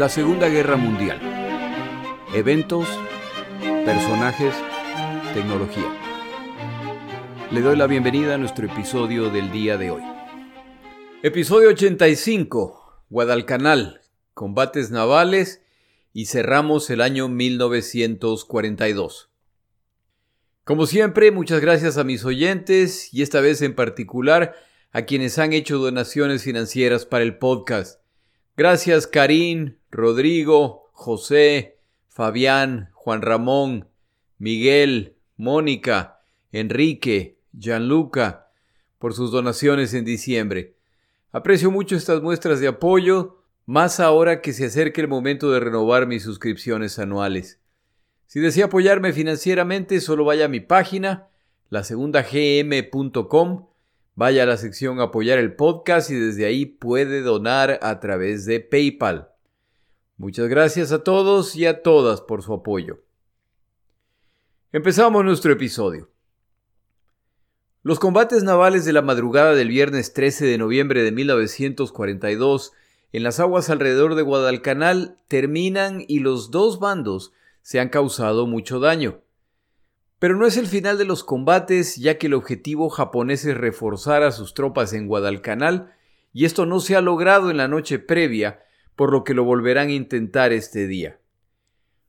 La Segunda Guerra Mundial. Eventos, personajes, tecnología. Le doy la bienvenida a nuestro episodio del día de hoy. Episodio 85. Guadalcanal. Combates navales y cerramos el año 1942. Como siempre, muchas gracias a mis oyentes y esta vez en particular a quienes han hecho donaciones financieras para el podcast. Gracias Karim, Rodrigo, José, Fabián, Juan Ramón, Miguel, Mónica, Enrique, Gianluca, por sus donaciones en diciembre. Aprecio mucho estas muestras de apoyo, más ahora que se acerca el momento de renovar mis suscripciones anuales. Si desea apoyarme financieramente, solo vaya a mi página, lasegundagm.com, vaya a la sección apoyar el podcast y desde ahí puede donar a través de PayPal. Muchas gracias a todos y a todas por su apoyo. Empezamos nuestro episodio. Los combates navales de la madrugada del viernes 13 de noviembre de 1942 en las aguas alrededor de Guadalcanal terminan y los dos bandos se han causado mucho daño. Pero no es el final de los combates, ya que el objetivo japonés es reforzar a sus tropas en Guadalcanal, y esto no se ha logrado en la noche previa, por lo que lo volverán a intentar este día.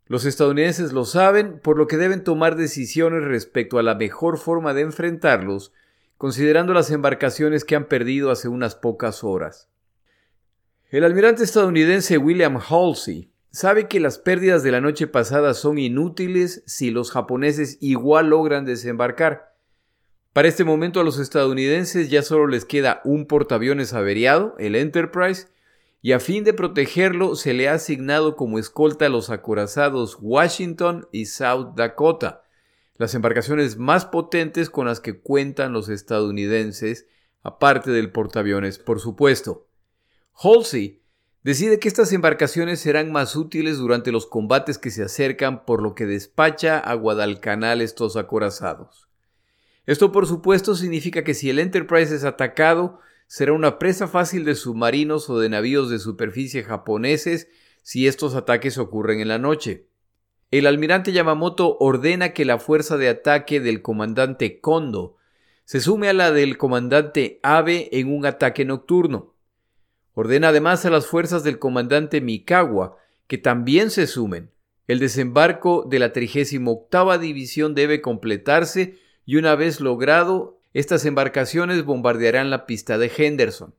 Los estadounidenses lo saben, por lo que deben tomar decisiones respecto a la mejor forma de enfrentarlos, considerando las embarcaciones que han perdido hace unas pocas horas. El almirante estadounidense William Halsey sabe que las pérdidas de la noche pasada son inútiles si los japoneses igual logran desembarcar. Para este momento a los estadounidenses ya solo les queda un portaaviones averiado, el Enterprise, y a fin de protegerlo se le ha asignado como escolta a los acorazados Washington y South Dakota, las embarcaciones más potentes con las que cuentan los estadounidenses, aparte del portaaviones, por supuesto. Halsey Decide que estas embarcaciones serán más útiles durante los combates que se acercan, por lo que despacha a Guadalcanal estos acorazados. Esto por supuesto significa que si el Enterprise es atacado, será una presa fácil de submarinos o de navíos de superficie japoneses si estos ataques ocurren en la noche. El almirante Yamamoto ordena que la fuerza de ataque del comandante Kondo se sume a la del comandante Abe en un ataque nocturno. Ordena además a las fuerzas del comandante Mikawa que también se sumen. El desembarco de la 38 División debe completarse y una vez logrado, estas embarcaciones bombardearán la pista de Henderson.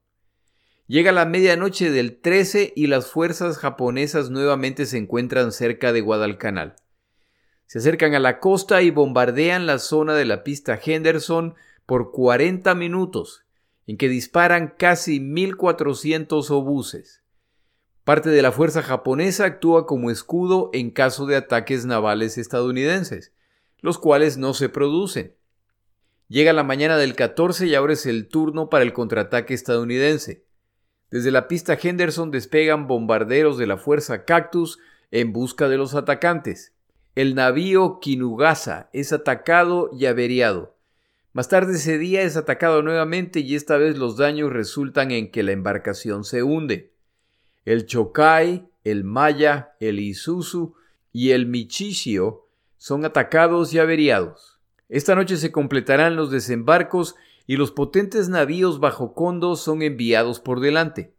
Llega la medianoche del 13 y las fuerzas japonesas nuevamente se encuentran cerca de Guadalcanal. Se acercan a la costa y bombardean la zona de la pista Henderson por 40 minutos en que disparan casi 1.400 obuses. Parte de la fuerza japonesa actúa como escudo en caso de ataques navales estadounidenses, los cuales no se producen. Llega la mañana del 14 y ahora es el turno para el contraataque estadounidense. Desde la pista Henderson despegan bombarderos de la fuerza Cactus en busca de los atacantes. El navío Kinugasa es atacado y averiado. Más tarde ese día es atacado nuevamente y esta vez los daños resultan en que la embarcación se hunde. El Chokai, el Maya, el Isuzu y el Michishio son atacados y averiados. Esta noche se completarán los desembarcos y los potentes navíos bajo Kondo son enviados por delante.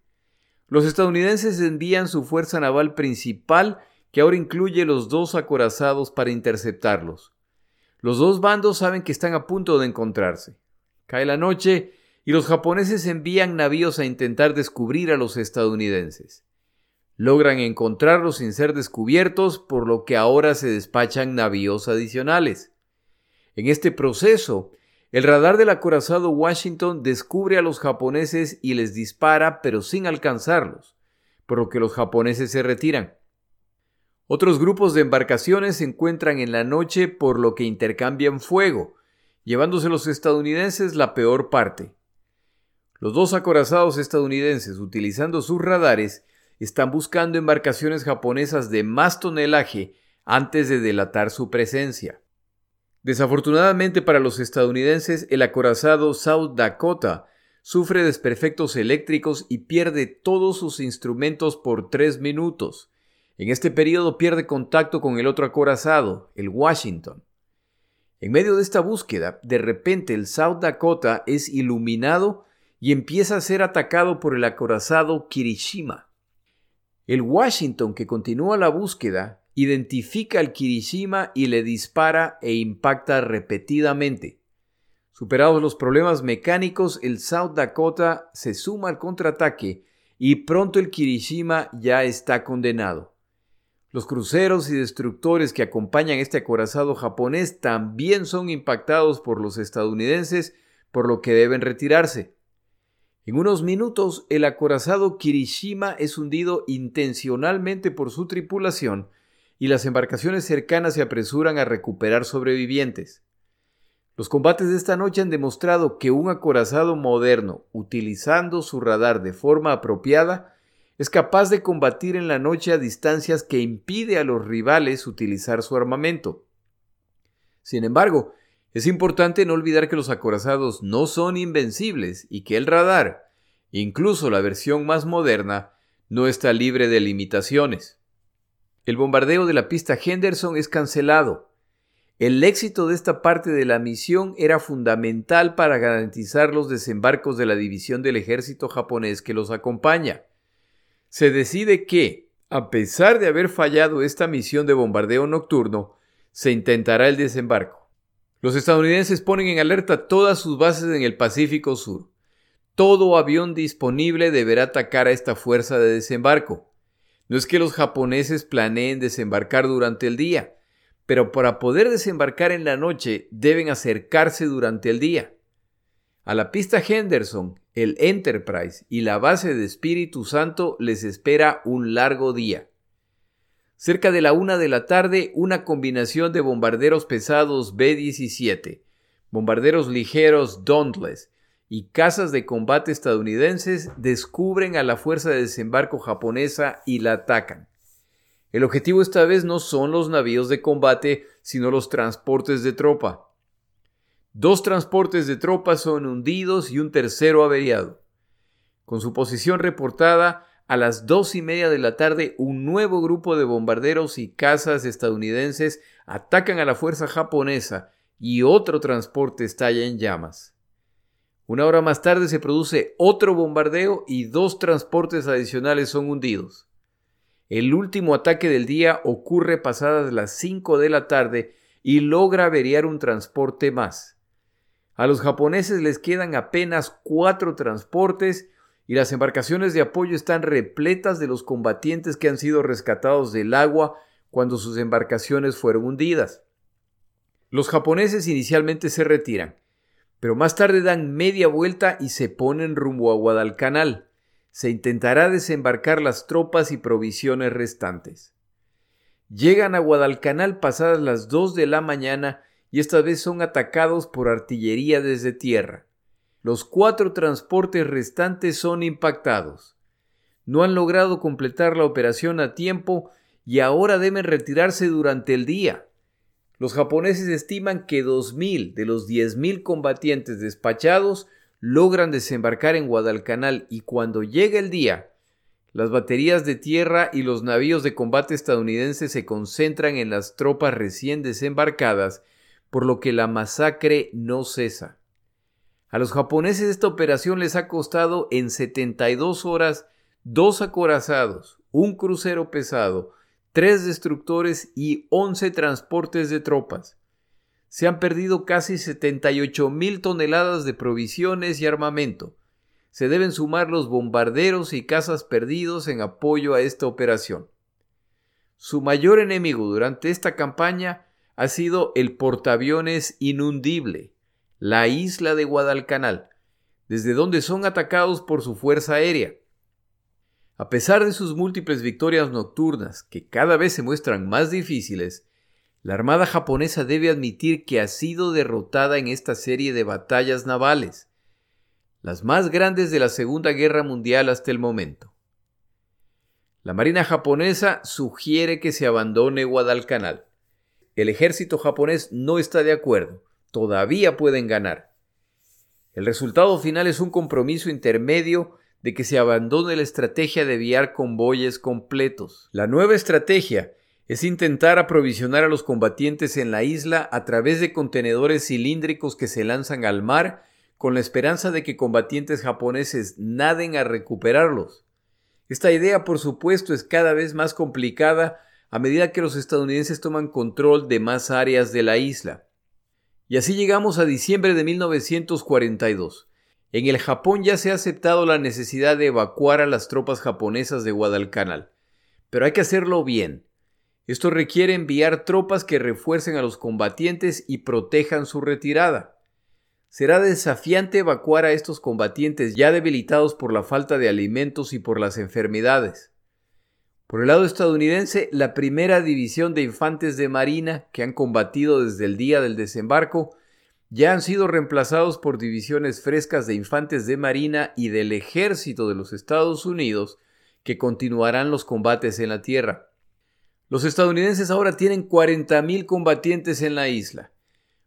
Los estadounidenses envían su fuerza naval principal que ahora incluye los dos acorazados para interceptarlos. Los dos bandos saben que están a punto de encontrarse. Cae la noche y los japoneses envían navíos a intentar descubrir a los estadounidenses. Logran encontrarlos sin ser descubiertos, por lo que ahora se despachan navíos adicionales. En este proceso, el radar del acorazado Washington descubre a los japoneses y les dispara, pero sin alcanzarlos, por lo que los japoneses se retiran. Otros grupos de embarcaciones se encuentran en la noche por lo que intercambian fuego, llevándose los estadounidenses la peor parte. Los dos acorazados estadounidenses, utilizando sus radares, están buscando embarcaciones japonesas de más tonelaje antes de delatar su presencia. Desafortunadamente para los estadounidenses, el acorazado South Dakota sufre desperfectos eléctricos y pierde todos sus instrumentos por tres minutos. En este periodo pierde contacto con el otro acorazado, el Washington. En medio de esta búsqueda, de repente el South Dakota es iluminado y empieza a ser atacado por el acorazado Kirishima. El Washington, que continúa la búsqueda, identifica al Kirishima y le dispara e impacta repetidamente. Superados los problemas mecánicos, el South Dakota se suma al contraataque y pronto el Kirishima ya está condenado. Los cruceros y destructores que acompañan este acorazado japonés también son impactados por los estadounidenses, por lo que deben retirarse. En unos minutos, el acorazado Kirishima es hundido intencionalmente por su tripulación y las embarcaciones cercanas se apresuran a recuperar sobrevivientes. Los combates de esta noche han demostrado que un acorazado moderno, utilizando su radar de forma apropiada, es capaz de combatir en la noche a distancias que impide a los rivales utilizar su armamento. Sin embargo, es importante no olvidar que los acorazados no son invencibles y que el radar, incluso la versión más moderna, no está libre de limitaciones. El bombardeo de la pista Henderson es cancelado, el éxito de esta parte de la misión era fundamental para garantizar los desembarcos de la división del ejército japonés que los acompaña. Se decide que, a pesar de haber fallado esta misión de bombardeo nocturno, se intentará el desembarco. Los estadounidenses ponen en alerta todas sus bases en el Pacífico Sur. Todo avión disponible deberá atacar a esta fuerza de desembarco. No es que los japoneses planeen desembarcar durante el día, pero para poder desembarcar en la noche deben acercarse durante el día. A la pista Henderson, el Enterprise y la base de Espíritu Santo les espera un largo día. Cerca de la una de la tarde, una combinación de bombarderos pesados B-17, bombarderos ligeros Dauntless y casas de combate estadounidenses descubren a la fuerza de desembarco japonesa y la atacan. El objetivo esta vez no son los navíos de combate, sino los transportes de tropa. Dos transportes de tropa son hundidos y un tercero averiado. Con su posición reportada, a las dos y media de la tarde, un nuevo grupo de bombarderos y cazas estadounidenses atacan a la fuerza japonesa y otro transporte estalla en llamas. Una hora más tarde se produce otro bombardeo y dos transportes adicionales son hundidos. El último ataque del día ocurre pasadas las 5 de la tarde y logra averiar un transporte más. A los japoneses les quedan apenas cuatro transportes y las embarcaciones de apoyo están repletas de los combatientes que han sido rescatados del agua cuando sus embarcaciones fueron hundidas. Los japoneses inicialmente se retiran, pero más tarde dan media vuelta y se ponen rumbo a Guadalcanal se intentará desembarcar las tropas y provisiones restantes. Llegan a Guadalcanal pasadas las dos de la mañana y esta vez son atacados por artillería desde tierra. Los cuatro transportes restantes son impactados. No han logrado completar la operación a tiempo y ahora deben retirarse durante el día. Los japoneses estiman que 2.000 de los 10.000 combatientes despachados logran desembarcar en Guadalcanal y cuando llega el día, las baterías de tierra y los navíos de combate estadounidenses se concentran en las tropas recién desembarcadas, por lo que la masacre no cesa. A los japoneses esta operación les ha costado en 72 horas dos acorazados, un crucero pesado, tres destructores y 11 transportes de tropas se han perdido casi 78 mil toneladas de provisiones y armamento. Se deben sumar los bombarderos y cazas perdidos en apoyo a esta operación. Su mayor enemigo durante esta campaña ha sido el portaaviones inundible, la isla de Guadalcanal, desde donde son atacados por su fuerza aérea. A pesar de sus múltiples victorias nocturnas, que cada vez se muestran más difíciles, la Armada japonesa debe admitir que ha sido derrotada en esta serie de batallas navales, las más grandes de la Segunda Guerra Mundial hasta el momento. La Marina japonesa sugiere que se abandone Guadalcanal. El ejército japonés no está de acuerdo, todavía pueden ganar. El resultado final es un compromiso intermedio de que se abandone la estrategia de enviar convoyes completos. La nueva estrategia es intentar aprovisionar a los combatientes en la isla a través de contenedores cilíndricos que se lanzan al mar con la esperanza de que combatientes japoneses naden a recuperarlos. Esta idea, por supuesto, es cada vez más complicada a medida que los estadounidenses toman control de más áreas de la isla. Y así llegamos a diciembre de 1942. En el Japón ya se ha aceptado la necesidad de evacuar a las tropas japonesas de Guadalcanal. Pero hay que hacerlo bien. Esto requiere enviar tropas que refuercen a los combatientes y protejan su retirada. Será desafiante evacuar a estos combatientes ya debilitados por la falta de alimentos y por las enfermedades. Por el lado estadounidense, la primera división de infantes de marina que han combatido desde el día del desembarco ya han sido reemplazados por divisiones frescas de infantes de marina y del ejército de los Estados Unidos que continuarán los combates en la tierra. Los estadounidenses ahora tienen 40.000 combatientes en la isla,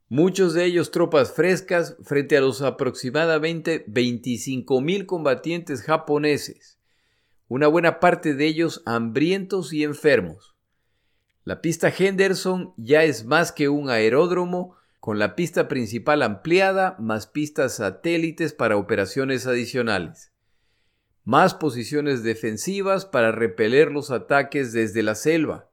muchos de ellos tropas frescas frente a los aproximadamente 25.000 combatientes japoneses una buena parte de ellos hambrientos y enfermos. La pista Henderson ya es más que un aeródromo, con la pista principal ampliada más pistas satélites para operaciones adicionales. Más posiciones defensivas para repeler los ataques desde la selva.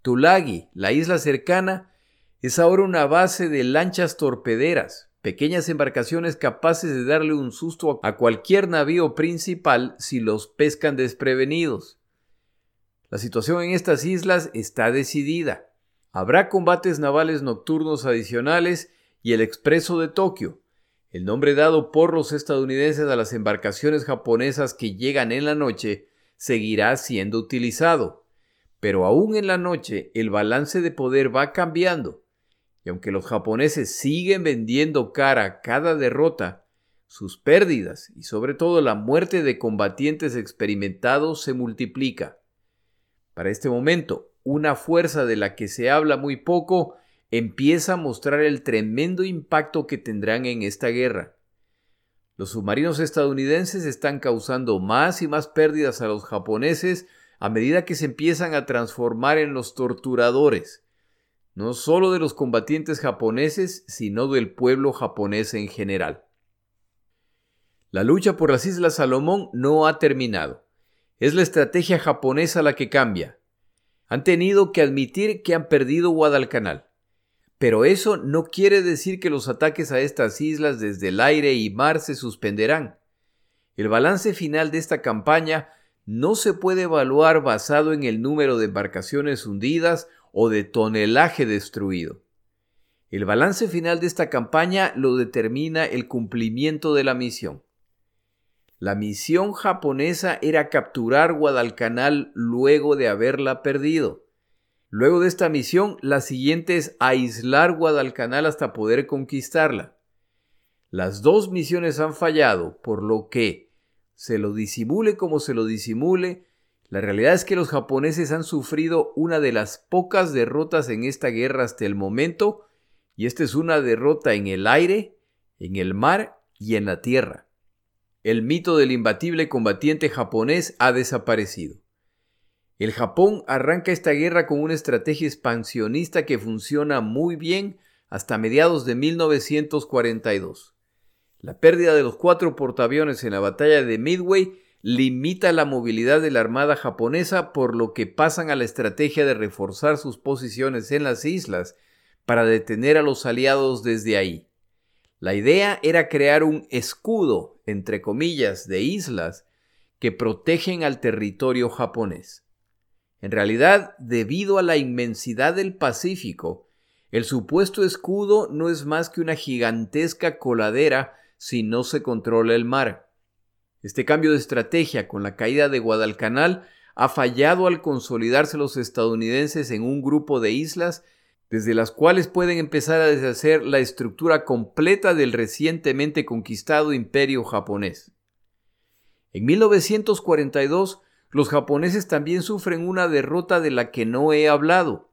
Tulagi, la isla cercana, es ahora una base de lanchas torpederas, pequeñas embarcaciones capaces de darle un susto a cualquier navío principal si los pescan desprevenidos. La situación en estas islas está decidida. Habrá combates navales nocturnos adicionales y el expreso de Tokio, el nombre dado por los estadounidenses a las embarcaciones japonesas que llegan en la noche, seguirá siendo utilizado. Pero aún en la noche el balance de poder va cambiando. Y aunque los japoneses siguen vendiendo cara cada derrota, sus pérdidas y sobre todo la muerte de combatientes experimentados se multiplica. Para este momento, una fuerza de la que se habla muy poco empieza a mostrar el tremendo impacto que tendrán en esta guerra. Los submarinos estadounidenses están causando más y más pérdidas a los japoneses a medida que se empiezan a transformar en los torturadores, no solo de los combatientes japoneses, sino del pueblo japonés en general. La lucha por las Islas Salomón no ha terminado. Es la estrategia japonesa la que cambia. Han tenido que admitir que han perdido Guadalcanal. Pero eso no quiere decir que los ataques a estas islas desde el aire y mar se suspenderán. El balance final de esta campaña no se puede evaluar basado en el número de embarcaciones hundidas o de tonelaje destruido. El balance final de esta campaña lo determina el cumplimiento de la misión. La misión japonesa era capturar Guadalcanal luego de haberla perdido. Luego de esta misión, la siguiente es aislar Guadalcanal hasta poder conquistarla. Las dos misiones han fallado, por lo que, se lo disimule como se lo disimule, la realidad es que los japoneses han sufrido una de las pocas derrotas en esta guerra hasta el momento, y esta es una derrota en el aire, en el mar y en la tierra. El mito del imbatible combatiente japonés ha desaparecido. El Japón arranca esta guerra con una estrategia expansionista que funciona muy bien hasta mediados de 1942. La pérdida de los cuatro portaaviones en la batalla de Midway limita la movilidad de la Armada japonesa por lo que pasan a la estrategia de reforzar sus posiciones en las islas para detener a los aliados desde ahí. La idea era crear un escudo, entre comillas, de islas que protegen al territorio japonés. En realidad, debido a la inmensidad del Pacífico, el supuesto escudo no es más que una gigantesca coladera si no se controla el mar. Este cambio de estrategia con la caída de Guadalcanal ha fallado al consolidarse los estadounidenses en un grupo de islas desde las cuales pueden empezar a deshacer la estructura completa del recientemente conquistado imperio japonés. En 1942, los japoneses también sufren una derrota de la que no he hablado.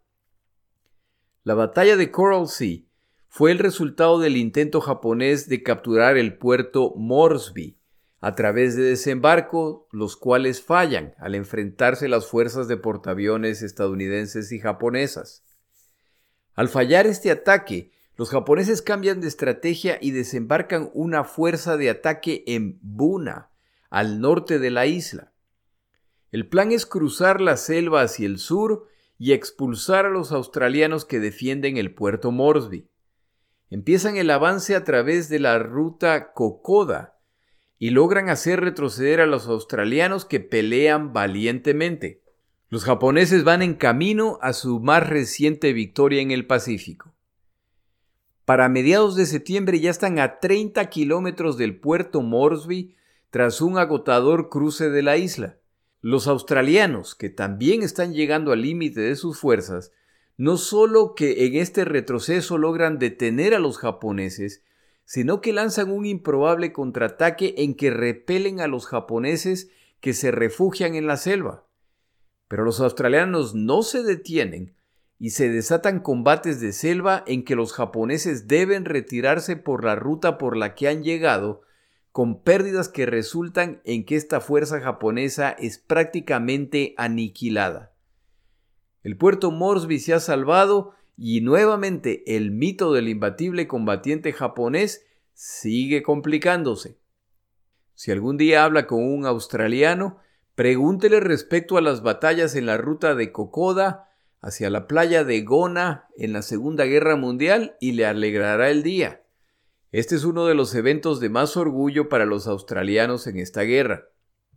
La batalla de Coral Sea fue el resultado del intento japonés de capturar el puerto Moresby a través de desembarco, los cuales fallan al enfrentarse las fuerzas de portaaviones estadounidenses y japonesas. Al fallar este ataque, los japoneses cambian de estrategia y desembarcan una fuerza de ataque en Buna, al norte de la isla. El plan es cruzar la selva hacia el sur y expulsar a los australianos que defienden el puerto Moresby empiezan el avance a través de la ruta Kokoda y logran hacer retroceder a los australianos que pelean valientemente. Los japoneses van en camino a su más reciente victoria en el Pacífico. Para mediados de septiembre ya están a 30 kilómetros del puerto Moresby tras un agotador cruce de la isla. Los australianos, que también están llegando al límite de sus fuerzas, no solo que en este retroceso logran detener a los japoneses, sino que lanzan un improbable contraataque en que repelen a los japoneses que se refugian en la selva. Pero los australianos no se detienen y se desatan combates de selva en que los japoneses deben retirarse por la ruta por la que han llegado, con pérdidas que resultan en que esta fuerza japonesa es prácticamente aniquilada. El puerto Moresby se ha salvado y nuevamente el mito del imbatible combatiente japonés sigue complicándose. Si algún día habla con un australiano, pregúntele respecto a las batallas en la ruta de Kokoda hacia la playa de Gona en la Segunda Guerra Mundial y le alegrará el día. Este es uno de los eventos de más orgullo para los australianos en esta guerra.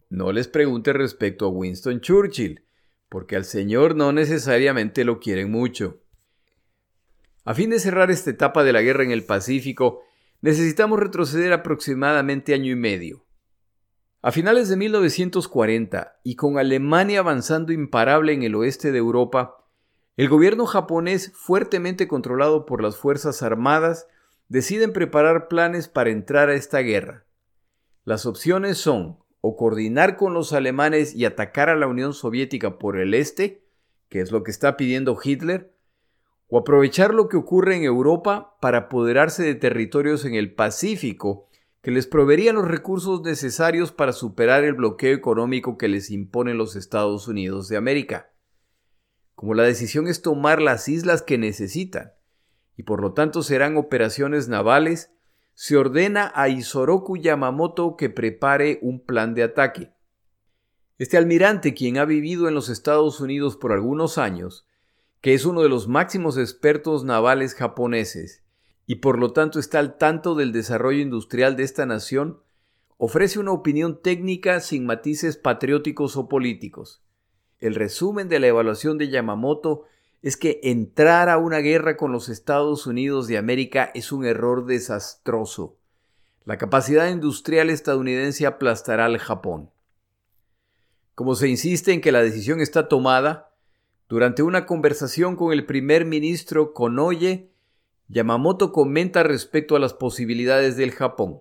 No les pregunte respecto a Winston Churchill, porque al Señor no necesariamente lo quieren mucho. A fin de cerrar esta etapa de la guerra en el Pacífico, necesitamos retroceder aproximadamente año y medio. A finales de 1940, y con Alemania avanzando imparable en el oeste de Europa, el gobierno japonés, fuertemente controlado por las Fuerzas Armadas, deciden preparar planes para entrar a esta guerra. Las opciones son o coordinar con los alemanes y atacar a la Unión Soviética por el este, que es lo que está pidiendo Hitler, o aprovechar lo que ocurre en Europa para apoderarse de territorios en el Pacífico que les proveerían los recursos necesarios para superar el bloqueo económico que les imponen los Estados Unidos de América. Como la decisión es tomar las islas que necesitan, y por lo tanto serán operaciones navales, se ordena a Isoroku Yamamoto que prepare un plan de ataque. Este almirante, quien ha vivido en los Estados Unidos por algunos años, que es uno de los máximos expertos navales japoneses, y por lo tanto está al tanto del desarrollo industrial de esta nación, ofrece una opinión técnica sin matices patrióticos o políticos. El resumen de la evaluación de Yamamoto es que entrar a una guerra con los Estados Unidos de América es un error desastroso. La capacidad industrial estadounidense aplastará al Japón. Como se insiste en que la decisión está tomada, durante una conversación con el primer ministro Konoye, Yamamoto comenta respecto a las posibilidades del Japón.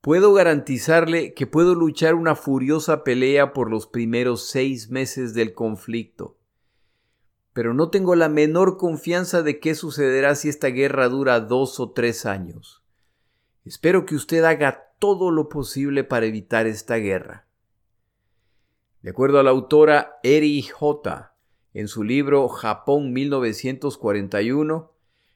Puedo garantizarle que puedo luchar una furiosa pelea por los primeros seis meses del conflicto pero no tengo la menor confianza de qué sucederá si esta guerra dura dos o tres años. Espero que usted haga todo lo posible para evitar esta guerra. De acuerdo a la autora Eri J. en su libro Japón 1941,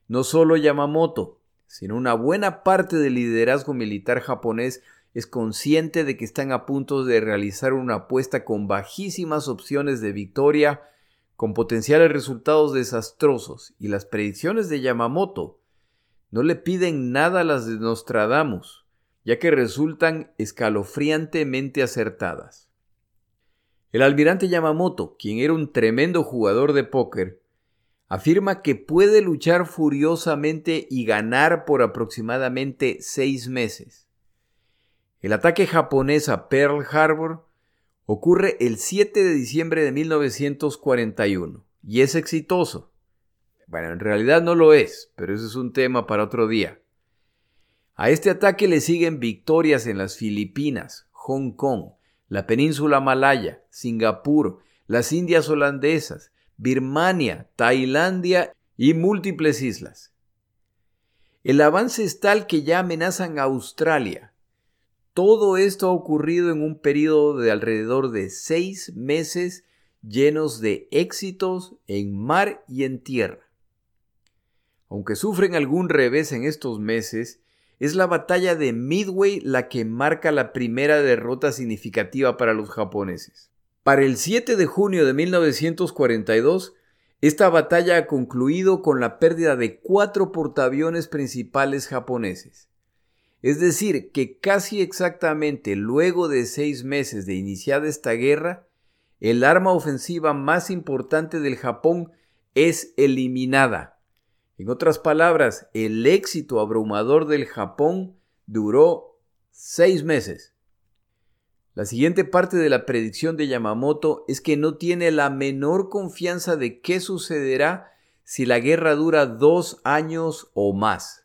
no solo Yamamoto, sino una buena parte del liderazgo militar japonés es consciente de que están a punto de realizar una apuesta con bajísimas opciones de victoria con potenciales resultados desastrosos, y las predicciones de Yamamoto no le piden nada a las de Nostradamus, ya que resultan escalofriantemente acertadas. El almirante Yamamoto, quien era un tremendo jugador de póker, afirma que puede luchar furiosamente y ganar por aproximadamente seis meses. El ataque japonés a Pearl Harbor ocurre el 7 de diciembre de 1941 y es exitoso. Bueno, en realidad no lo es, pero eso es un tema para otro día. A este ataque le siguen victorias en las Filipinas, Hong Kong, la península malaya, Singapur, las Indias holandesas, Birmania, Tailandia y múltiples islas. El avance es tal que ya amenazan a Australia. Todo esto ha ocurrido en un periodo de alrededor de seis meses llenos de éxitos en mar y en tierra. Aunque sufren algún revés en estos meses, es la batalla de Midway la que marca la primera derrota significativa para los japoneses. Para el 7 de junio de 1942, esta batalla ha concluido con la pérdida de cuatro portaaviones principales japoneses. Es decir, que casi exactamente luego de seis meses de iniciada esta guerra, el arma ofensiva más importante del Japón es eliminada. En otras palabras, el éxito abrumador del Japón duró seis meses. La siguiente parte de la predicción de Yamamoto es que no tiene la menor confianza de qué sucederá si la guerra dura dos años o más.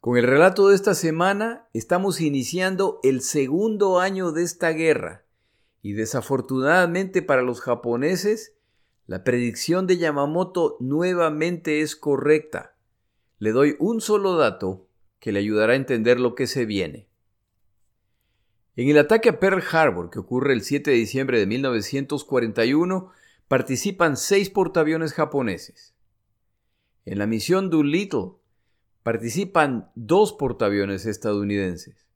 Con el relato de esta semana estamos iniciando el segundo año de esta guerra y desafortunadamente para los japoneses la predicción de Yamamoto nuevamente es correcta. Le doy un solo dato que le ayudará a entender lo que se viene. En el ataque a Pearl Harbor, que ocurre el 7 de diciembre de 1941, participan seis portaaviones japoneses. En la misión Doolittle participan dos portaaviones estadounidenses.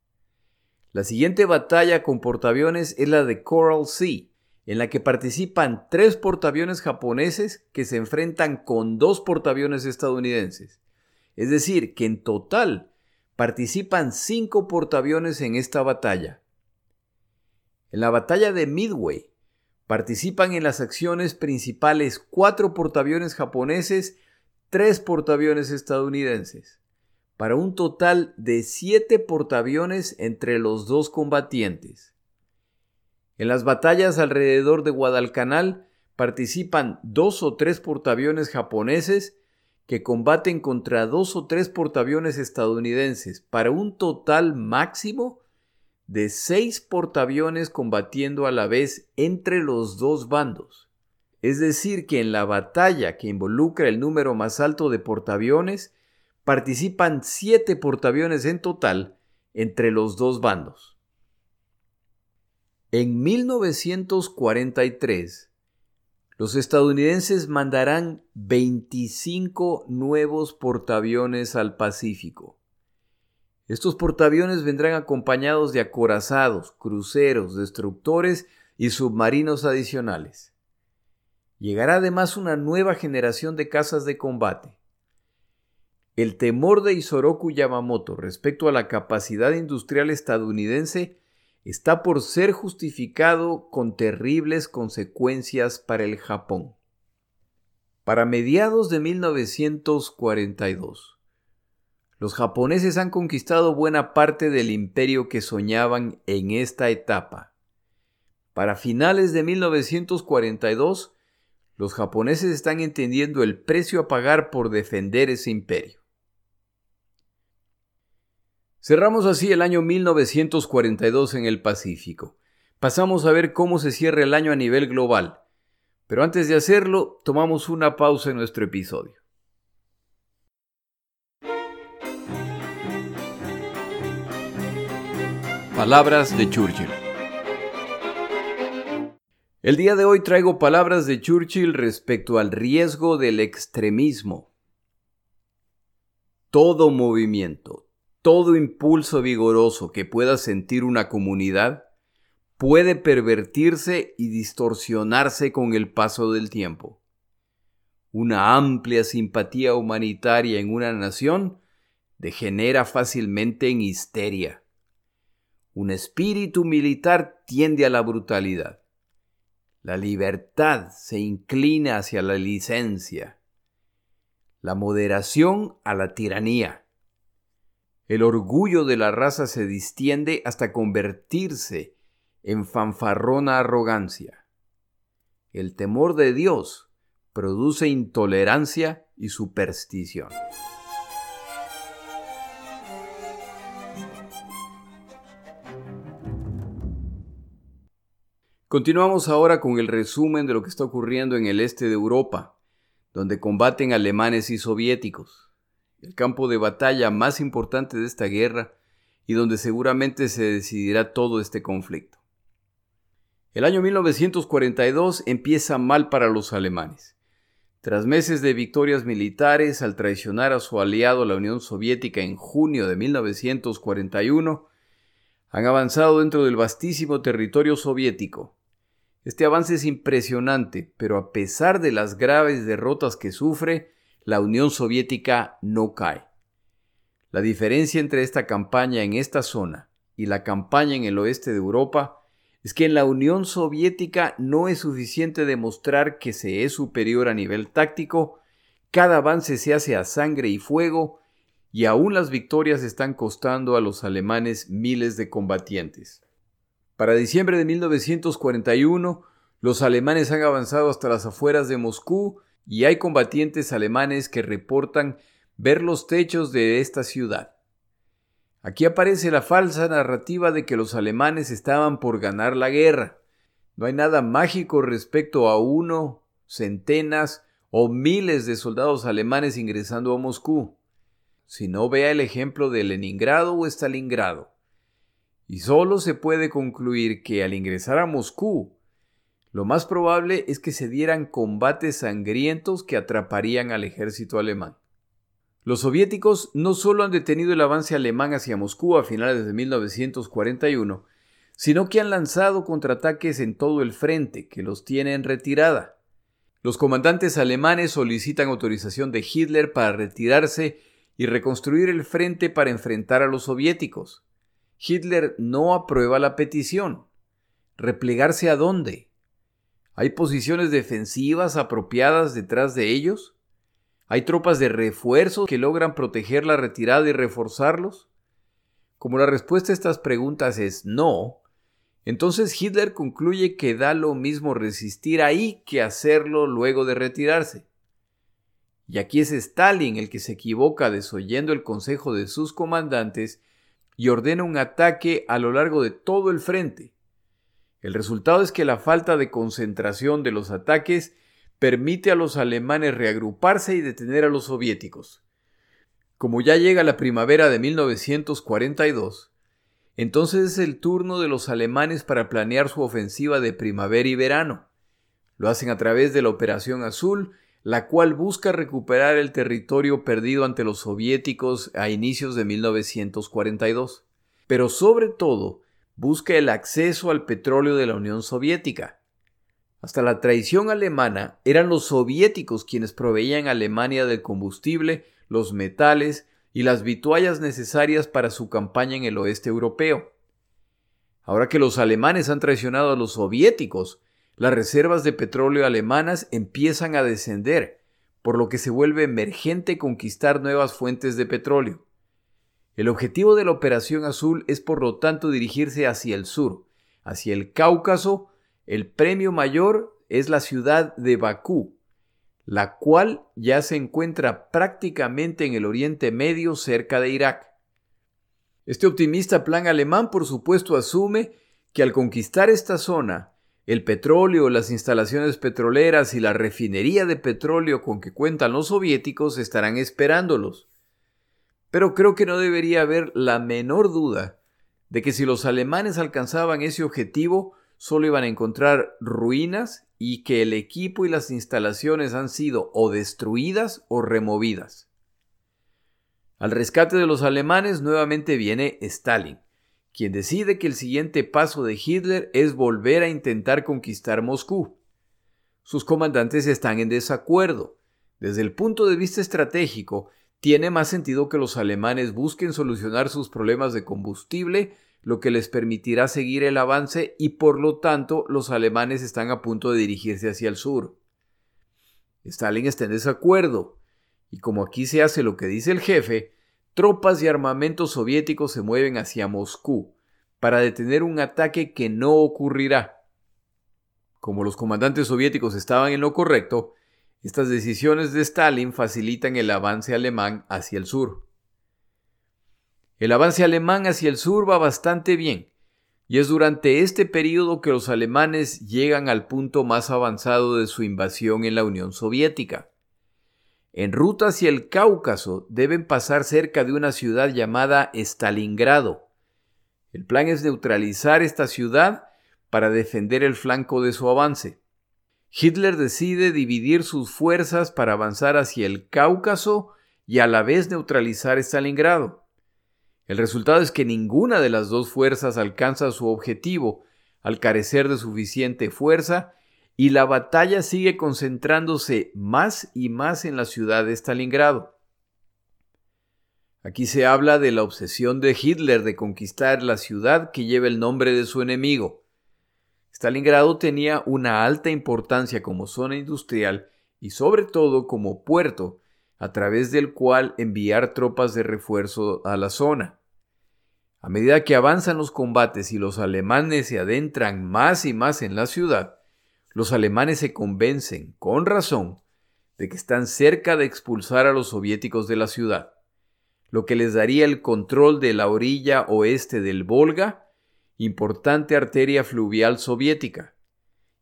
La siguiente batalla con portaaviones es la de Coral Sea, en la que participan tres portaaviones japoneses que se enfrentan con dos portaaviones estadounidenses. Es decir, que en total participan cinco portaaviones en esta batalla. En la batalla de Midway participan en las acciones principales cuatro portaaviones japoneses, tres portaaviones estadounidenses, para un total de siete portaaviones entre los dos combatientes. En las batallas alrededor de Guadalcanal participan dos o tres portaaviones japoneses que combaten contra dos o tres portaaviones estadounidenses para un total máximo de seis portaaviones combatiendo a la vez entre los dos bandos. Es decir, que en la batalla que involucra el número más alto de portaaviones, participan siete portaaviones en total entre los dos bandos. En 1943, los estadounidenses mandarán 25 nuevos portaaviones al Pacífico. Estos portaaviones vendrán acompañados de acorazados, cruceros, destructores y submarinos adicionales. Llegará además una nueva generación de casas de combate. El temor de Isoroku Yamamoto respecto a la capacidad industrial estadounidense está por ser justificado con terribles consecuencias para el Japón. Para mediados de 1942, los japoneses han conquistado buena parte del imperio que soñaban en esta etapa. Para finales de 1942, los japoneses están entendiendo el precio a pagar por defender ese imperio. Cerramos así el año 1942 en el Pacífico. Pasamos a ver cómo se cierra el año a nivel global. Pero antes de hacerlo, tomamos una pausa en nuestro episodio. Palabras de Churchill. El día de hoy traigo palabras de Churchill respecto al riesgo del extremismo. Todo movimiento, todo impulso vigoroso que pueda sentir una comunidad puede pervertirse y distorsionarse con el paso del tiempo. Una amplia simpatía humanitaria en una nación degenera fácilmente en histeria. Un espíritu militar tiende a la brutalidad. La libertad se inclina hacia la licencia. La moderación a la tiranía el orgullo de la raza se distiende hasta convertirse en fanfarrona arrogancia. El temor de Dios produce intolerancia y superstición. Continuamos ahora con el resumen de lo que está ocurriendo en el este de Europa, donde combaten alemanes y soviéticos. El campo de batalla más importante de esta guerra y donde seguramente se decidirá todo este conflicto. El año 1942 empieza mal para los alemanes. Tras meses de victorias militares al traicionar a su aliado la Unión Soviética en junio de 1941, han avanzado dentro del vastísimo territorio soviético. Este avance es impresionante, pero a pesar de las graves derrotas que sufre, la Unión Soviética no cae. La diferencia entre esta campaña en esta zona y la campaña en el oeste de Europa es que en la Unión Soviética no es suficiente demostrar que se es superior a nivel táctico, cada avance se hace a sangre y fuego, y aún las victorias están costando a los alemanes miles de combatientes. Para diciembre de 1941, los alemanes han avanzado hasta las afueras de Moscú y hay combatientes alemanes que reportan ver los techos de esta ciudad. Aquí aparece la falsa narrativa de que los alemanes estaban por ganar la guerra. No hay nada mágico respecto a uno, centenas o miles de soldados alemanes ingresando a Moscú. Si no vea el ejemplo de Leningrado o Stalingrado. Y solo se puede concluir que al ingresar a Moscú, lo más probable es que se dieran combates sangrientos que atraparían al ejército alemán. Los soviéticos no solo han detenido el avance alemán hacia Moscú a finales de 1941, sino que han lanzado contraataques en todo el frente, que los tiene en retirada. Los comandantes alemanes solicitan autorización de Hitler para retirarse y reconstruir el frente para enfrentar a los soviéticos. Hitler no aprueba la petición. ¿Replegarse a dónde? ¿Hay posiciones defensivas apropiadas detrás de ellos? ¿Hay tropas de refuerzo que logran proteger la retirada y reforzarlos? Como la respuesta a estas preguntas es no, entonces Hitler concluye que da lo mismo resistir ahí que hacerlo luego de retirarse. Y aquí es Stalin el que se equivoca desoyendo el consejo de sus comandantes y ordena un ataque a lo largo de todo el frente. El resultado es que la falta de concentración de los ataques permite a los alemanes reagruparse y detener a los soviéticos. Como ya llega la primavera de 1942, entonces es el turno de los alemanes para planear su ofensiva de primavera y verano. Lo hacen a través de la Operación Azul, la cual busca recuperar el territorio perdido ante los soviéticos a inicios de 1942. Pero sobre todo, busca el acceso al petróleo de la Unión Soviética. Hasta la traición alemana eran los soviéticos quienes proveían a Alemania del combustible, los metales y las vituallas necesarias para su campaña en el oeste europeo. Ahora que los alemanes han traicionado a los soviéticos, las reservas de petróleo alemanas empiezan a descender, por lo que se vuelve emergente conquistar nuevas fuentes de petróleo. El objetivo de la Operación Azul es por lo tanto dirigirse hacia el sur, hacia el Cáucaso el premio mayor es la ciudad de Bakú, la cual ya se encuentra prácticamente en el Oriente Medio cerca de Irak. Este optimista plan alemán por supuesto asume que al conquistar esta zona, el petróleo, las instalaciones petroleras y la refinería de petróleo con que cuentan los soviéticos estarán esperándolos. Pero creo que no debería haber la menor duda de que si los alemanes alcanzaban ese objetivo, solo iban a encontrar ruinas y que el equipo y las instalaciones han sido o destruidas o removidas. Al rescate de los alemanes nuevamente viene Stalin, quien decide que el siguiente paso de Hitler es volver a intentar conquistar Moscú. Sus comandantes están en desacuerdo. Desde el punto de vista estratégico, tiene más sentido que los alemanes busquen solucionar sus problemas de combustible lo que les permitirá seguir el avance y por lo tanto los alemanes están a punto de dirigirse hacia el sur. Stalin está en desacuerdo, y como aquí se hace lo que dice el jefe, tropas y armamentos soviéticos se mueven hacia Moscú para detener un ataque que no ocurrirá. Como los comandantes soviéticos estaban en lo correcto, estas decisiones de Stalin facilitan el avance alemán hacia el sur. El avance alemán hacia el sur va bastante bien, y es durante este periodo que los alemanes llegan al punto más avanzado de su invasión en la Unión Soviética. en ruta hacia el Cáucaso deben pasar cerca de una ciudad llamada Stalingrado. El plan es neutralizar esta ciudad para defender el flanco de su avance. Hitler decide dividir sus fuerzas para avanzar hacia el Cáucaso y a la vez neutralizar Stalingrado. El resultado es que ninguna de las dos fuerzas alcanza su objetivo al carecer de suficiente fuerza y la batalla sigue concentrándose más y más en la ciudad de Stalingrado. Aquí se habla de la obsesión de Hitler de conquistar la ciudad que lleva el nombre de su enemigo. Stalingrado tenía una alta importancia como zona industrial y sobre todo como puerto, a través del cual enviar tropas de refuerzo a la zona. A medida que avanzan los combates y los alemanes se adentran más y más en la ciudad, los alemanes se convencen, con razón, de que están cerca de expulsar a los soviéticos de la ciudad, lo que les daría el control de la orilla oeste del Volga, importante arteria fluvial soviética.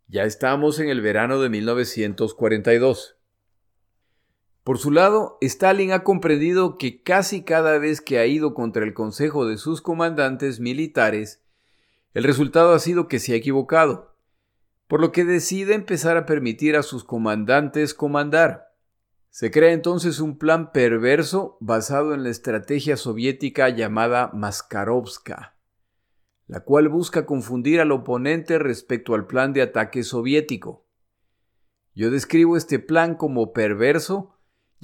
Ya estamos en el verano de 1942. Por su lado, Stalin ha comprendido que casi cada vez que ha ido contra el consejo de sus comandantes militares, el resultado ha sido que se ha equivocado, por lo que decide empezar a permitir a sus comandantes comandar. Se crea entonces un plan perverso basado en la estrategia soviética llamada Maskarovska, la cual busca confundir al oponente respecto al plan de ataque soviético. Yo describo este plan como perverso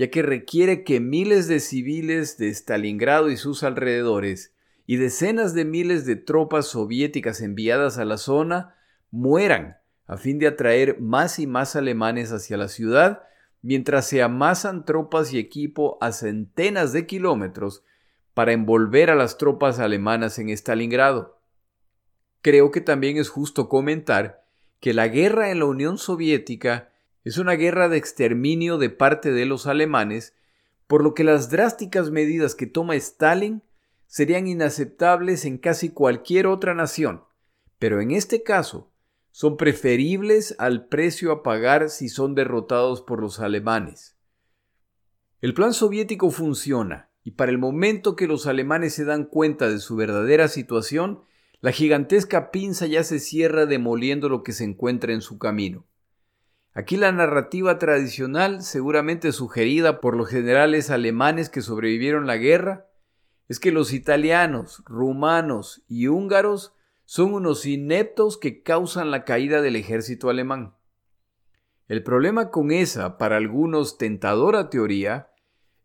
ya que requiere que miles de civiles de Stalingrado y sus alrededores y decenas de miles de tropas soviéticas enviadas a la zona mueran a fin de atraer más y más alemanes hacia la ciudad, mientras se amasan tropas y equipo a centenas de kilómetros para envolver a las tropas alemanas en Stalingrado. Creo que también es justo comentar que la guerra en la Unión Soviética es una guerra de exterminio de parte de los alemanes, por lo que las drásticas medidas que toma Stalin serían inaceptables en casi cualquier otra nación, pero en este caso son preferibles al precio a pagar si son derrotados por los alemanes. El plan soviético funciona, y para el momento que los alemanes se dan cuenta de su verdadera situación, la gigantesca pinza ya se cierra demoliendo lo que se encuentra en su camino. Aquí la narrativa tradicional, seguramente sugerida por los generales alemanes que sobrevivieron la guerra, es que los italianos, rumanos y húngaros son unos ineptos que causan la caída del ejército alemán. El problema con esa, para algunos, tentadora teoría,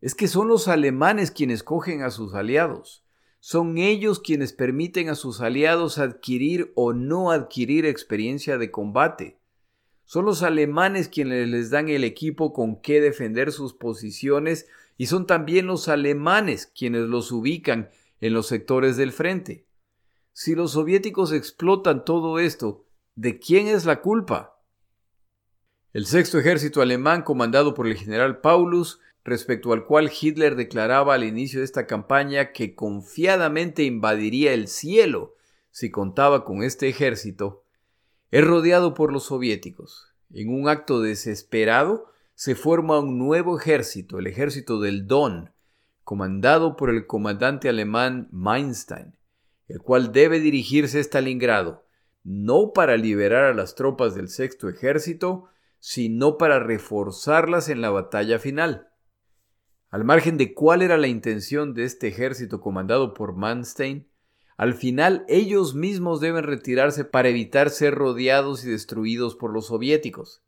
es que son los alemanes quienes cogen a sus aliados. Son ellos quienes permiten a sus aliados adquirir o no adquirir experiencia de combate. Son los alemanes quienes les dan el equipo con que defender sus posiciones y son también los alemanes quienes los ubican en los sectores del frente. Si los soviéticos explotan todo esto, ¿de quién es la culpa? El sexto ejército alemán, comandado por el general Paulus, respecto al cual Hitler declaraba al inicio de esta campaña que confiadamente invadiría el cielo si contaba con este ejército, es rodeado por los soviéticos. En un acto desesperado, se forma un nuevo ejército, el ejército del Don, comandado por el comandante alemán Mainstein, el cual debe dirigirse a Stalingrado, no para liberar a las tropas del sexto ejército, sino para reforzarlas en la batalla final. Al margen de cuál era la intención de este ejército comandado por Manstein, al final ellos mismos deben retirarse para evitar ser rodeados y destruidos por los soviéticos.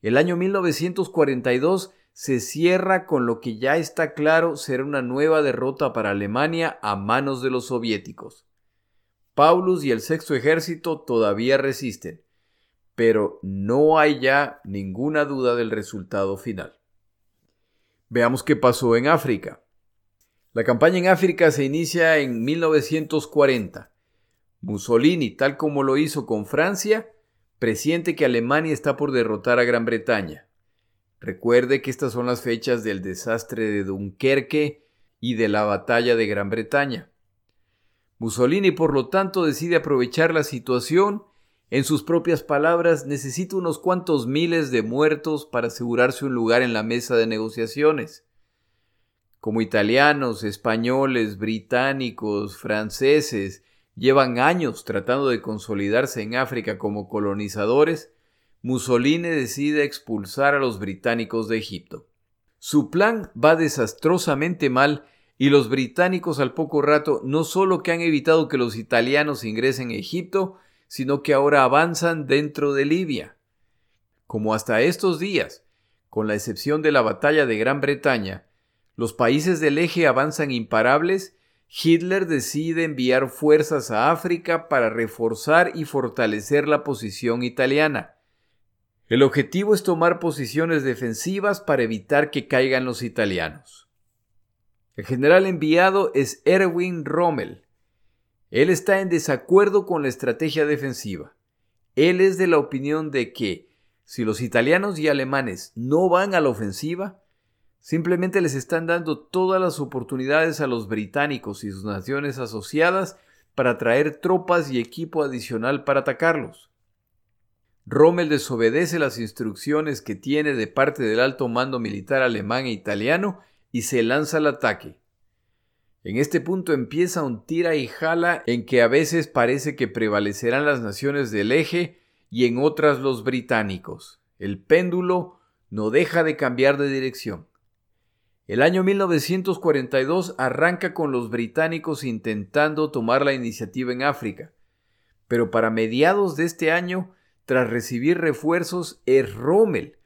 El año 1942 se cierra con lo que ya está claro será una nueva derrota para Alemania a manos de los soviéticos. Paulus y el sexto ejército todavía resisten, pero no hay ya ninguna duda del resultado final. Veamos qué pasó en África. La campaña en África se inicia en 1940. Mussolini, tal como lo hizo con Francia, presiente que Alemania está por derrotar a Gran Bretaña. Recuerde que estas son las fechas del desastre de Dunkerque y de la batalla de Gran Bretaña. Mussolini, por lo tanto, decide aprovechar la situación En sus propias palabras, necesita unos cuantos miles de muertos para asegurarse un lugar en la mesa de negociaciones. Como italianos, españoles, británicos, franceses llevan años tratando de consolidarse en África como colonizadores, Mussolini decide expulsar a los británicos de Egipto. Su plan va desastrosamente mal y los británicos al poco rato no solo que han evitado que los italianos ingresen a Egipto, sino que ahora avanzan dentro de Libia. Como hasta estos días, con la excepción de la batalla de Gran Bretaña, los países del eje avanzan imparables, Hitler decide enviar fuerzas a África para reforzar y fortalecer la posición italiana. El objetivo es tomar posiciones defensivas para evitar que caigan los italianos. El general enviado es Erwin Rommel, él está en desacuerdo con la estrategia defensiva. Él es de la opinión de que si los italianos y alemanes no van a la ofensiva, simplemente les están dando todas las oportunidades a los británicos y sus naciones asociadas para traer tropas y equipo adicional para atacarlos. Rommel desobedece las instrucciones que tiene de parte del alto mando militar alemán e italiano y se lanza al ataque. En este punto empieza un tira y jala en que a veces parece que prevalecerán las naciones del eje y en otras los británicos. El péndulo no deja de cambiar de dirección. El año 1942 arranca con los británicos intentando tomar la iniciativa en África, pero para mediados de este año, tras recibir refuerzos, es Rommel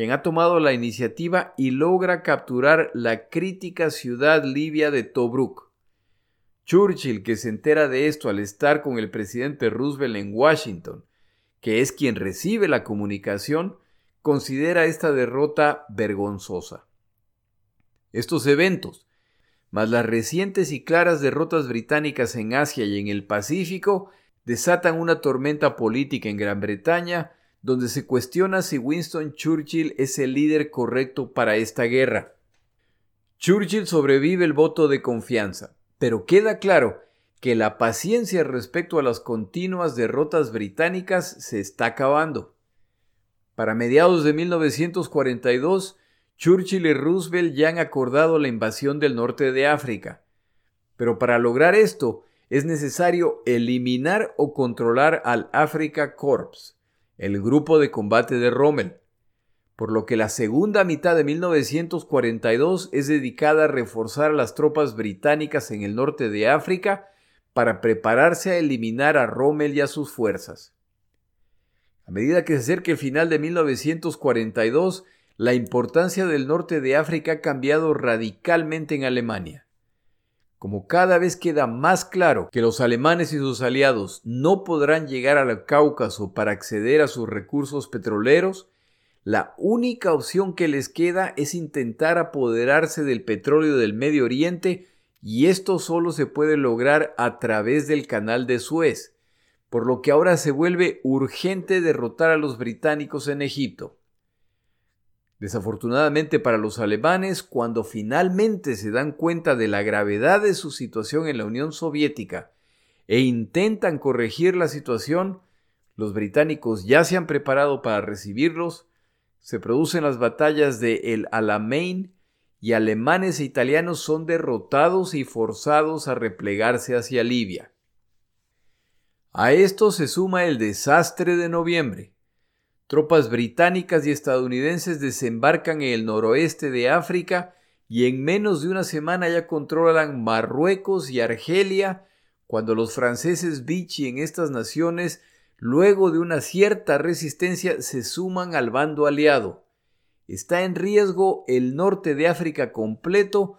quien ha tomado la iniciativa y logra capturar la crítica ciudad libia de Tobruk. Churchill, que se entera de esto al estar con el presidente Roosevelt en Washington, que es quien recibe la comunicación, considera esta derrota vergonzosa. Estos eventos, más las recientes y claras derrotas británicas en Asia y en el Pacífico, desatan una tormenta política en Gran Bretaña donde se cuestiona si Winston Churchill es el líder correcto para esta guerra. Churchill sobrevive el voto de confianza, pero queda claro que la paciencia respecto a las continuas derrotas británicas se está acabando. Para mediados de 1942, Churchill y Roosevelt ya han acordado la invasión del norte de África. Pero para lograr esto es necesario eliminar o controlar al Africa Corps, el grupo de combate de Rommel, por lo que la segunda mitad de 1942 es dedicada a reforzar a las tropas británicas en el norte de África para prepararse a eliminar a Rommel y a sus fuerzas. A medida que se acerca el final de 1942, la importancia del norte de África ha cambiado radicalmente en Alemania. Como cada vez queda más claro que los alemanes y sus aliados no podrán llegar al Cáucaso para acceder a sus recursos petroleros, la única opción que les queda es intentar apoderarse del petróleo del Medio Oriente y esto solo se puede lograr a través del canal de Suez, por lo que ahora se vuelve urgente derrotar a los británicos en Egipto. Desafortunadamente para los alemanes, cuando finalmente se dan cuenta de la gravedad de su situación en la Unión Soviética e intentan corregir la situación, los británicos ya se han preparado para recibirlos, se producen las batallas de El Alamein y alemanes e italianos son derrotados y forzados a replegarse hacia Libia. A esto se suma el desastre de noviembre, Tropas británicas y estadounidenses desembarcan en el noroeste de África y en menos de una semana ya controlan Marruecos y Argelia, cuando los franceses Vichy en estas naciones, luego de una cierta resistencia, se suman al bando aliado. Está en riesgo el norte de África completo.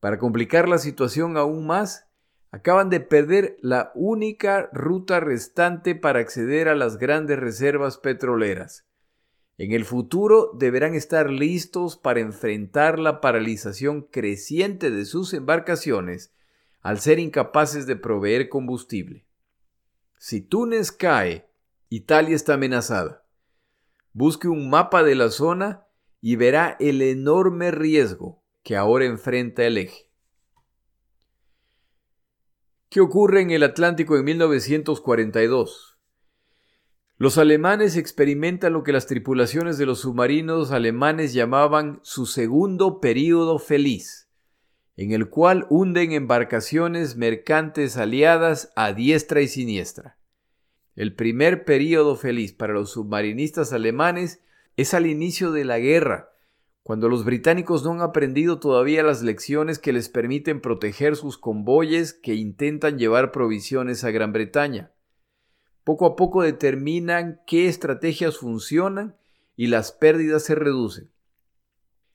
Para complicar la situación aún más, acaban de perder la única ruta restante para acceder a las grandes reservas petroleras. En el futuro deberán estar listos para enfrentar la paralización creciente de sus embarcaciones al ser incapaces de proveer combustible. Si Túnez cae, Italia está amenazada. Busque un mapa de la zona y verá el enorme riesgo que ahora enfrenta el eje. ¿Qué ocurre en el Atlántico en 1942? Los alemanes experimentan lo que las tripulaciones de los submarinos alemanes llamaban su segundo período feliz, en el cual hunden embarcaciones mercantes aliadas a diestra y siniestra. El primer período feliz para los submarinistas alemanes es al inicio de la guerra, cuando los británicos no han aprendido todavía las lecciones que les permiten proteger sus convoyes que intentan llevar provisiones a Gran Bretaña. Poco a poco determinan qué estrategias funcionan y las pérdidas se reducen.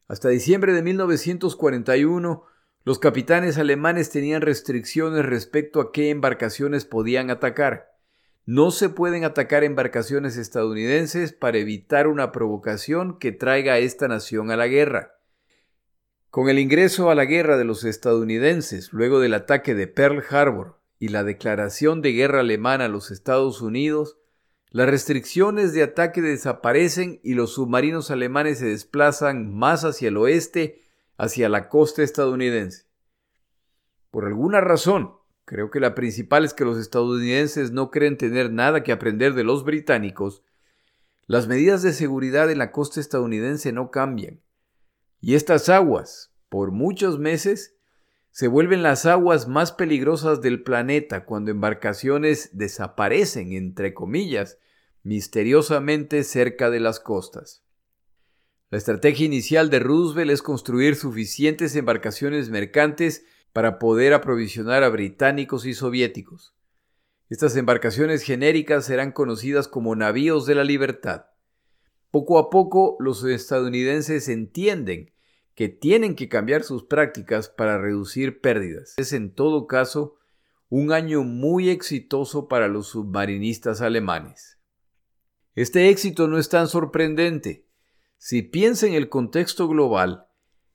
Hasta diciembre de 1941, los capitanes alemanes tenían restricciones respecto a qué embarcaciones podían atacar. No se pueden atacar embarcaciones estadounidenses para evitar una provocación que traiga a esta nación a la guerra. Con el ingreso a la guerra de los estadounidenses luego del ataque de Pearl Harbor y la declaración de guerra alemana a los Estados Unidos, las restricciones de ataque desaparecen y los submarinos alemanes se desplazan más hacia el oeste, hacia la costa estadounidense. Por alguna razón, Creo que la principal es que los estadounidenses no creen tener nada que aprender de los británicos. Las medidas de seguridad en la costa estadounidense no cambian. Y estas aguas, por muchos meses, se vuelven las aguas más peligrosas del planeta cuando embarcaciones desaparecen, entre comillas, misteriosamente cerca de las costas. La estrategia inicial de Roosevelt es construir suficientes embarcaciones mercantes para poder aprovisionar a británicos y soviéticos. Estas embarcaciones genéricas serán conocidas como navíos de la libertad. Poco a poco los estadounidenses entienden que tienen que cambiar sus prácticas para reducir pérdidas. Es en todo caso un año muy exitoso para los submarinistas alemanes. Este éxito no es tan sorprendente. Si piensa en el contexto global,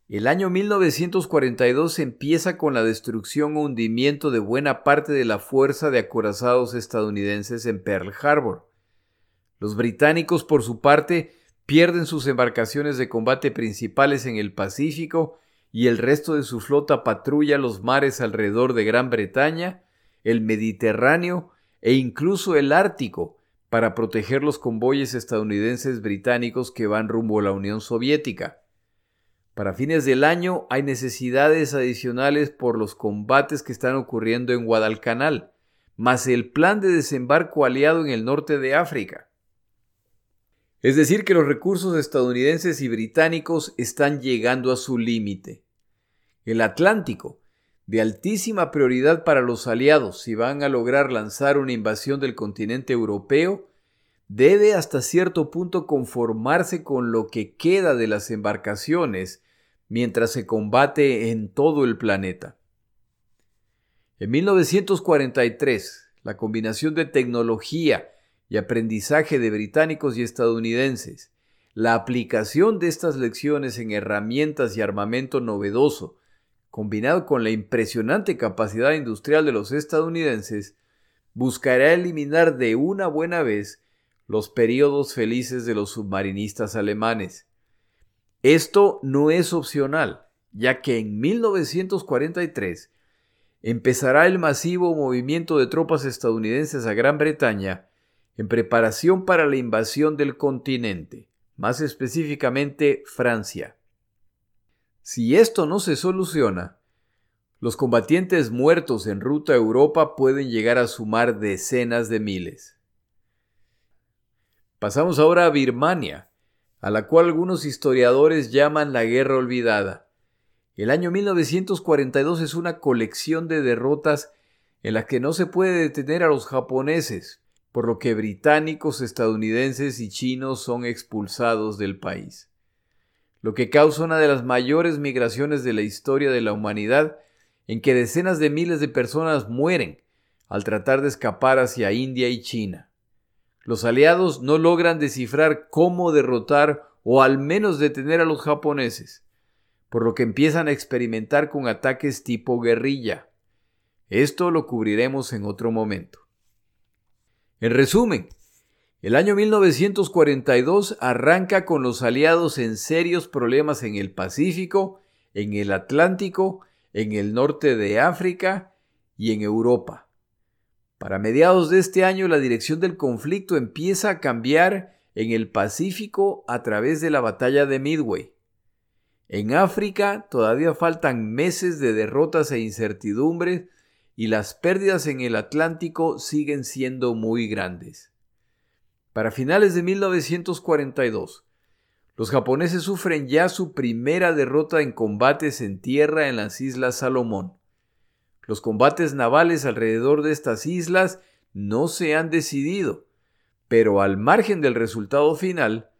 el año 1942 empieza con la destrucción o hundimiento de buena parte de la fuerza de acorazados estadounidenses en Pearl Harbor. Los británicos, por su parte, pierden sus embarcaciones de combate principales en el Pacífico y el resto de su flota patrulla los mares alrededor de Gran Bretaña, el Mediterráneo e incluso el Ártico para proteger los convoyes estadounidenses británicos que van rumbo a la Unión Soviética. Para fines del año hay necesidades adicionales por los combates que están ocurriendo en Guadalcanal, más el plan de desembarco aliado en el norte de África. Es decir, que los recursos estadounidenses y británicos están llegando a su límite. El Atlántico, de altísima prioridad para los aliados si van a lograr lanzar una invasión del continente europeo, debe hasta cierto punto conformarse con lo que queda de las embarcaciones mientras se combate en todo el planeta. En 1943, la combinación de tecnología y aprendizaje de británicos y estadounidenses, la aplicación de estas lecciones en herramientas y armamento novedoso, combinado con la impresionante capacidad industrial de los estadounidenses, buscará eliminar de una buena vez los periodos felices de los submarinistas alemanes, esto no es opcional, ya que en 1943 empezará el masivo movimiento de tropas estadounidenses a Gran Bretaña en preparación para la invasión del continente, más específicamente Francia. Si esto no se soluciona, los combatientes muertos en ruta a Europa pueden llegar a sumar decenas de miles. Pasamos ahora a Birmania, a la cual algunos historiadores llaman la Guerra Olvidada. El año 1942 es una colección de derrotas en la que no se puede detener a los japoneses, por lo que británicos, estadounidenses y chinos son expulsados del país, lo que causa una de las mayores migraciones de la historia de la humanidad en que decenas de miles de personas mueren al tratar de escapar hacia India y China. Los aliados no logran descifrar cómo derrotar o al menos detener a los japoneses, por lo que empiezan a experimentar con ataques tipo guerrilla. Esto lo cubriremos en otro momento. En resumen, el año 1942 arranca con los aliados en serios problemas en el Pacífico, en el Atlántico, en el norte de África y en Europa. Para mediados de este año la dirección del conflicto empieza a cambiar en el Pacífico a través de la batalla de Midway. En África todavía faltan meses de derrotas e incertidumbres y las pérdidas en el Atlántico siguen siendo muy grandes. Para finales de 1942, los japoneses sufren ya su primera derrota en combates en tierra en las Islas Salomón. Los combates navales alrededor de estas islas no se han decidido, pero al margen del resultado final,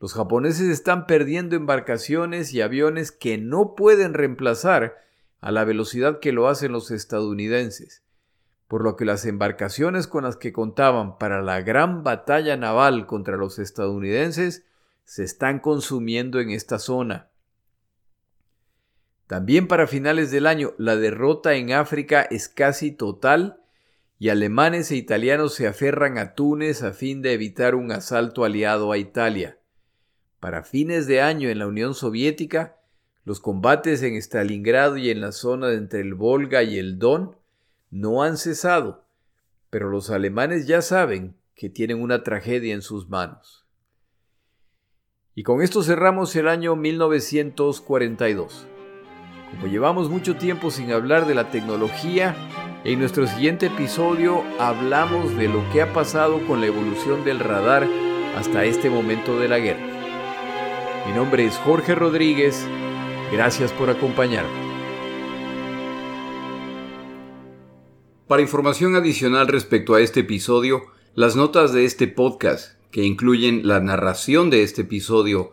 los japoneses están perdiendo embarcaciones y aviones que no pueden reemplazar a la velocidad que lo hacen los estadounidenses, por lo que las embarcaciones con las que contaban para la gran batalla naval contra los estadounidenses se están consumiendo en esta zona. También para finales del año, la derrota en África es casi total y alemanes e italianos se aferran a Túnez a fin de evitar un asalto aliado a Italia. Para fines de año en la Unión Soviética, los combates en Stalingrado y en la zona entre el Volga y el Don no han cesado, pero los alemanes ya saben que tienen una tragedia en sus manos. Y con esto cerramos el año 1942. Como llevamos mucho tiempo sin hablar de la tecnología, en nuestro siguiente episodio hablamos de lo que ha pasado con la evolución del radar hasta este momento de la guerra. Mi nombre es Jorge Rodríguez, gracias por acompañarme. Para información adicional respecto a este episodio, las notas de este podcast, que incluyen la narración de este episodio,